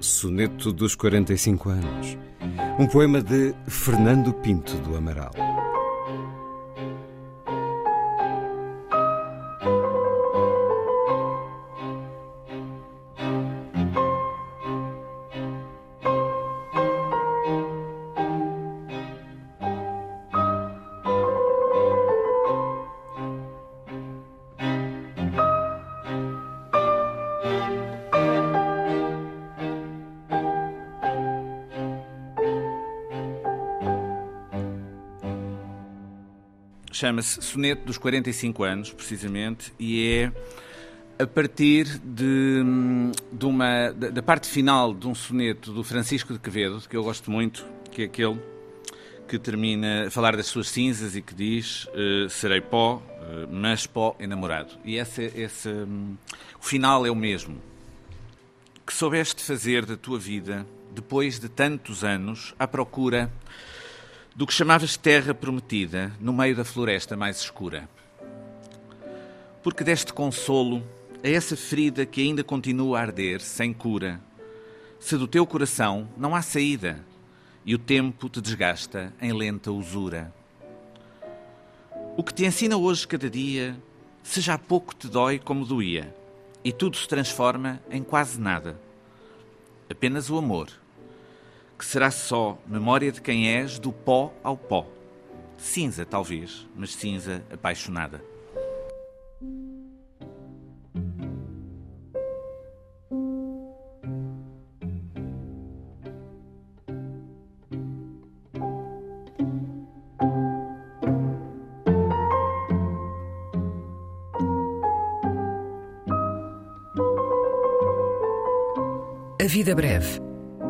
Soneto dos 45 anos. Um poema de Fernando Pinto do Amaral. Chama-se Soneto dos 45 anos, precisamente, e é a partir de, de uma, da parte final de um soneto do Francisco de Quevedo, que eu gosto muito, que é aquele que termina a falar das suas cinzas e que diz uh, serei pó, uh, mas pó enamorado. E esse, esse, o final é o mesmo. Que soubeste fazer da tua vida, depois de tantos anos, à procura do que chamavas terra prometida no meio da floresta mais escura. Porque deste consolo a essa ferida que ainda continua a arder sem cura, se do teu coração não há saída e o tempo te desgasta em lenta usura. O que te ensina hoje cada dia, se já pouco te dói como doía, e tudo se transforma em quase nada. Apenas o amor que será só memória de quem és do pó ao pó. Cinza, talvez, mas cinza apaixonada. A Vida Breve